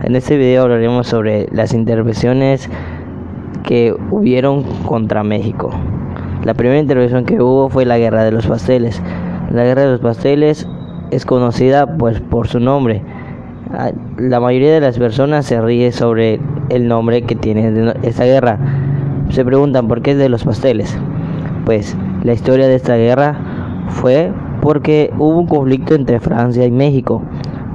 En este video hablaremos sobre las intervenciones que hubieron contra México. La primera intervención que hubo fue la Guerra de los Pasteles. La Guerra de los Pasteles es conocida pues por su nombre. Ah, la mayoría de las personas se ríe sobre el nombre que tiene esta guerra. Se preguntan por qué es de los pasteles. Pues la historia de esta guerra fue porque hubo un conflicto entre Francia y México.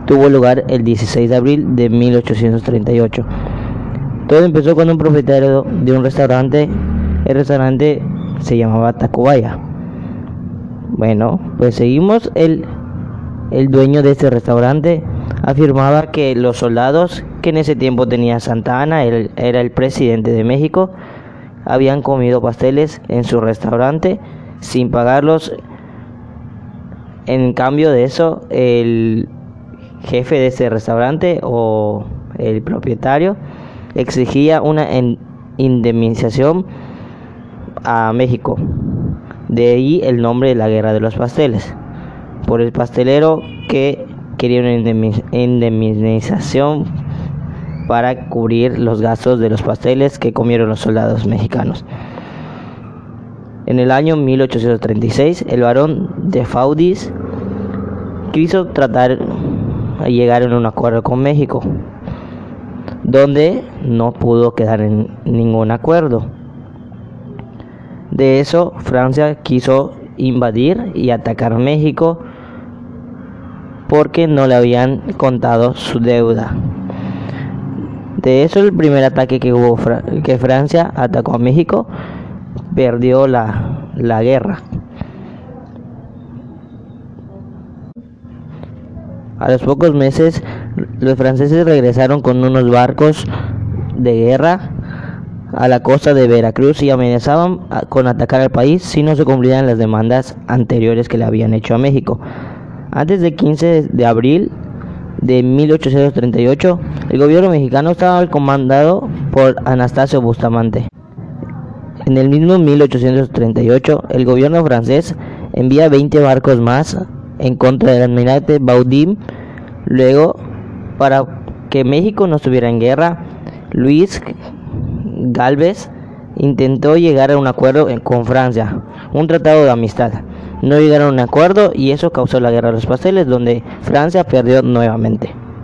Tuvo lugar el 16 de abril de 1838. Todo empezó con un propietario de un restaurante. El restaurante se llamaba Tacubaya. Bueno, pues seguimos. El, el dueño de este restaurante afirmaba que los soldados que en ese tiempo tenía Santa Ana, él era el presidente de México, habían comido pasteles en su restaurante sin pagarlos. En cambio de eso, el jefe de ese restaurante o el propietario exigía una indemnización a México. De ahí el nombre de la guerra de los pasteles. Por el pastelero que quería una indemnización para cubrir los gastos de los pasteles que comieron los soldados mexicanos. En el año 1836, el barón de Faudis quiso tratar de llegar en un acuerdo con México, donde no pudo quedar en ningún acuerdo. De eso, Francia quiso invadir y atacar México porque no le habían contado su deuda. De eso el primer ataque que hubo que Francia atacó a México perdió la, la guerra. A los pocos meses los franceses regresaron con unos barcos de guerra a la costa de Veracruz y amenazaban con atacar al país si no se cumplían las demandas anteriores que le habían hecho a México. Antes del 15 de abril de 1838, el gobierno mexicano estaba comandado por Anastasio Bustamante. En el mismo 1838, el gobierno francés envía 20 barcos más en contra del almirante Baudim. Luego, para que México no estuviera en guerra, Luis Galvez intentó llegar a un acuerdo con Francia, un tratado de amistad. No llegaron a un acuerdo y eso causó la guerra de los pasteles donde Francia perdió nuevamente.